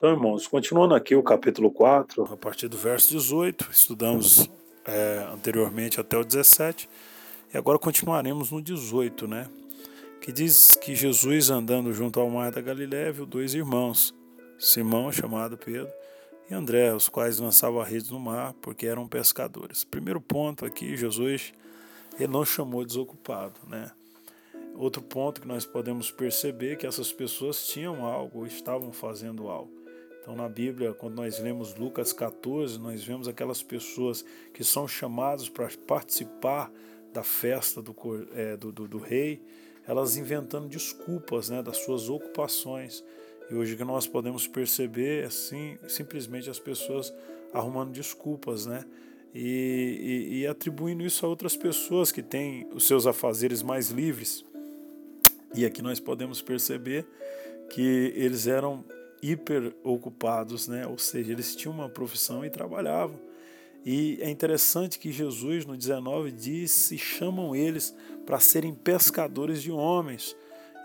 Então, irmãos, continuando aqui o capítulo 4, a partir do verso 18, estudamos é, anteriormente até o 17, e agora continuaremos no 18, né? Que diz que Jesus andando junto ao mar da Galiléia viu dois irmãos, Simão, chamado Pedro, e André, os quais lançavam redes no mar porque eram pescadores. Primeiro ponto aqui, Jesus ele não chamou desocupado, né? Outro ponto que nós podemos perceber é que essas pessoas tinham algo, estavam fazendo algo. Então, na Bíblia, quando nós lemos Lucas 14, nós vemos aquelas pessoas que são chamadas para participar da festa do, é, do, do, do, rei, elas inventando desculpas né, das suas ocupações. E hoje que nós podemos perceber, assim, simplesmente as pessoas arrumando desculpas, né? E, e, e atribuindo isso a outras pessoas que têm os seus afazeres mais livres. E aqui nós podemos perceber que eles eram hiper ocupados, né? ou seja, eles tinham uma profissão e trabalhavam. E é interessante que Jesus, no 19, disse: chamam eles para serem pescadores de homens.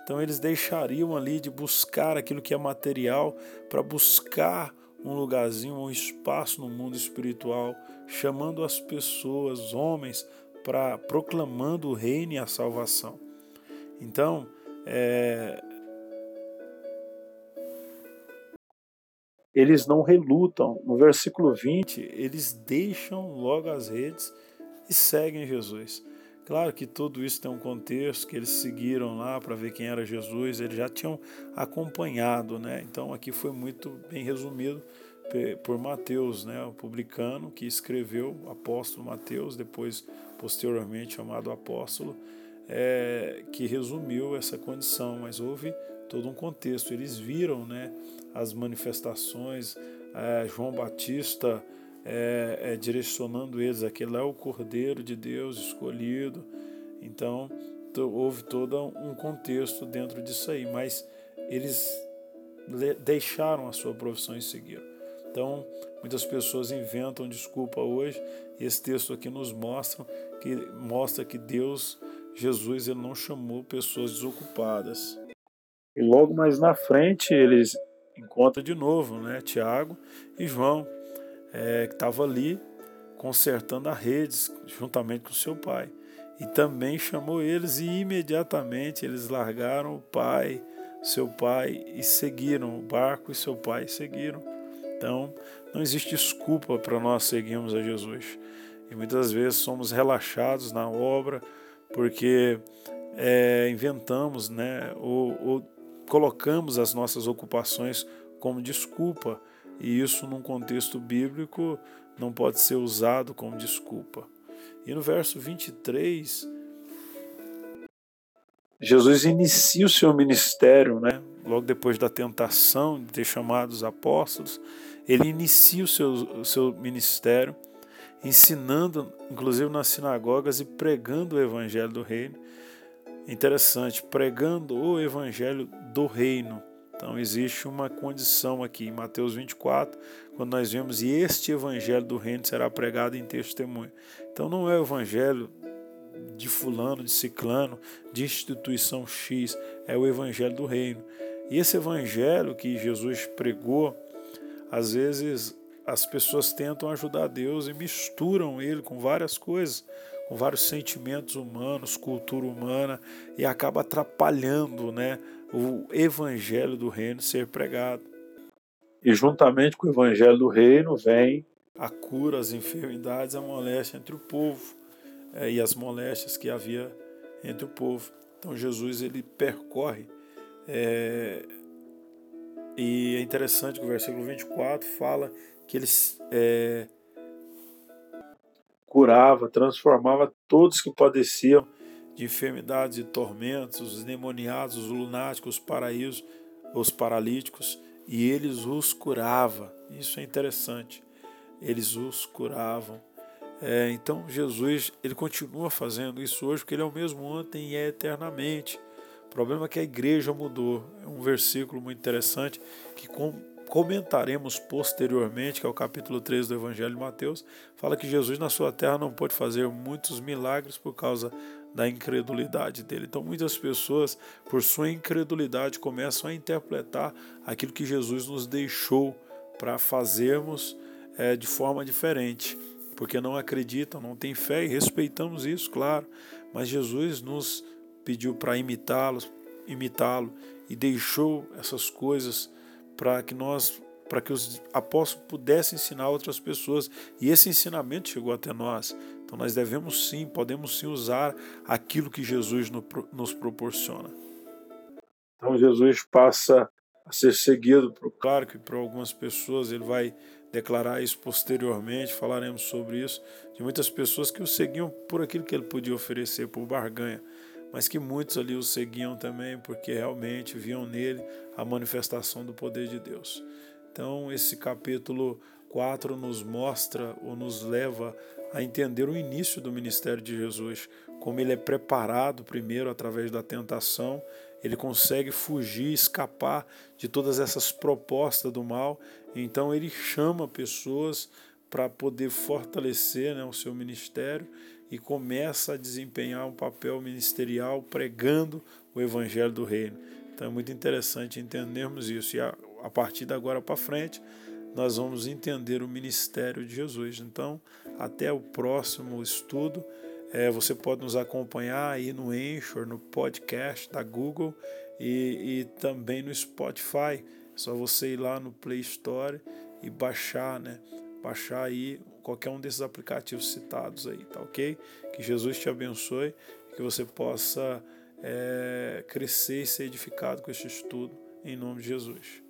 Então eles deixariam ali de buscar aquilo que é material para buscar um lugarzinho, um espaço no mundo espiritual, chamando as pessoas, homens, para proclamando o reino e a salvação. Então, é, eles não relutam. No versículo 20, eles deixam logo as redes e seguem Jesus. Claro que tudo isso tem um contexto, que eles seguiram lá para ver quem era Jesus, eles já tinham acompanhado, né? Então aqui foi muito bem resumido por Mateus, né, o publicano que escreveu, apóstolo Mateus, depois posteriormente chamado apóstolo, é, que resumiu essa condição, mas houve todo um contexto. Eles viram né, as manifestações, é, João Batista é, é, direcionando eles, aquele é o Cordeiro de Deus escolhido. Então houve todo um contexto dentro disso aí, mas eles deixaram a sua profissão e seguiram. Então, muitas pessoas inventam desculpa hoje, e esse texto aqui nos mostra que mostra que Deus, Jesus, ele não chamou pessoas desocupadas. E logo mais na frente eles encontram de novo né, Tiago e João, é, que estavam ali consertando as redes juntamente com seu pai. E também chamou eles e imediatamente eles largaram o pai, seu pai e seguiram o barco e seu pai seguiram. Então, não existe desculpa para nós seguirmos a Jesus. E muitas vezes somos relaxados na obra porque é, inventamos, né, ou, ou colocamos as nossas ocupações como desculpa, e isso num contexto bíblico não pode ser usado como desculpa. E no verso 23, Jesus inicia o seu ministério, né? logo depois da tentação de ter chamado os apóstolos, ele inicia o seu, o seu ministério, ensinando, inclusive nas sinagogas, e pregando o evangelho do reino. Interessante, pregando o evangelho do reino. Então existe uma condição aqui em Mateus 24, quando nós vemos e este evangelho do reino será pregado em testemunho. Então não é o evangelho de fulano, de ciclano, de instituição X, é o evangelho do reino. E esse evangelho que Jesus pregou, às vezes as pessoas tentam ajudar Deus e misturam ele com várias coisas com vários sentimentos humanos, cultura humana, e acaba atrapalhando né, o evangelho do reino ser pregado. E juntamente com o evangelho do reino vem a cura, as enfermidades, a moléstia entre o povo é, e as moléstias que havia entre o povo. Então Jesus ele percorre é, e é interessante que o versículo 24 fala que eles é, curava, transformava todos que padeciam de enfermidades e tormentos, os endemoniados, os lunáticos, os paraísos, os paralíticos, e eles os curava. Isso é interessante. Eles os curavam. É, então Jesus ele continua fazendo isso hoje porque ele é o mesmo ontem e é eternamente. Problema é que a igreja mudou. É um versículo muito interessante que com comentaremos posteriormente, que é o capítulo 3 do Evangelho de Mateus, fala que Jesus na sua terra não pôde fazer muitos milagres por causa da incredulidade dele. Então, muitas pessoas, por sua incredulidade, começam a interpretar aquilo que Jesus nos deixou para fazermos é, de forma diferente, porque não acreditam, não têm fé e respeitamos isso, claro. Mas Jesus nos pediu para imitá-lo, imitá-lo e deixou essas coisas para que nós para que os apóstolos pudessem ensinar outras pessoas. E esse ensinamento chegou até nós. Então nós devemos sim, podemos sim usar aquilo que Jesus nos proporciona. Então Jesus passa a ser seguido, claro que para algumas pessoas ele vai declarar isso posteriormente, falaremos sobre isso, de muitas pessoas que o seguiam por aquilo que ele podia oferecer, por barganha, mas que muitos ali o seguiam também porque realmente viam nele a manifestação do poder de Deus. Então, esse capítulo 4 nos mostra ou nos leva a entender o início do ministério de Jesus, como ele é preparado primeiro através da tentação, ele consegue fugir, escapar de todas essas propostas do mal, então ele chama pessoas para poder fortalecer né, o seu ministério e começa a desempenhar um papel ministerial pregando o evangelho do reino. Então é muito interessante entendermos isso. E a, a partir de agora para frente, nós vamos entender o ministério de Jesus. Então, até o próximo estudo. É, você pode nos acompanhar aí no Anchor, no podcast da Google e, e também no Spotify. É só você ir lá no Play Store e baixar, né? Baixar aí qualquer um desses aplicativos citados aí, tá ok? Que Jesus te abençoe, que você possa é, crescer e ser edificado com esse estudo, em nome de Jesus.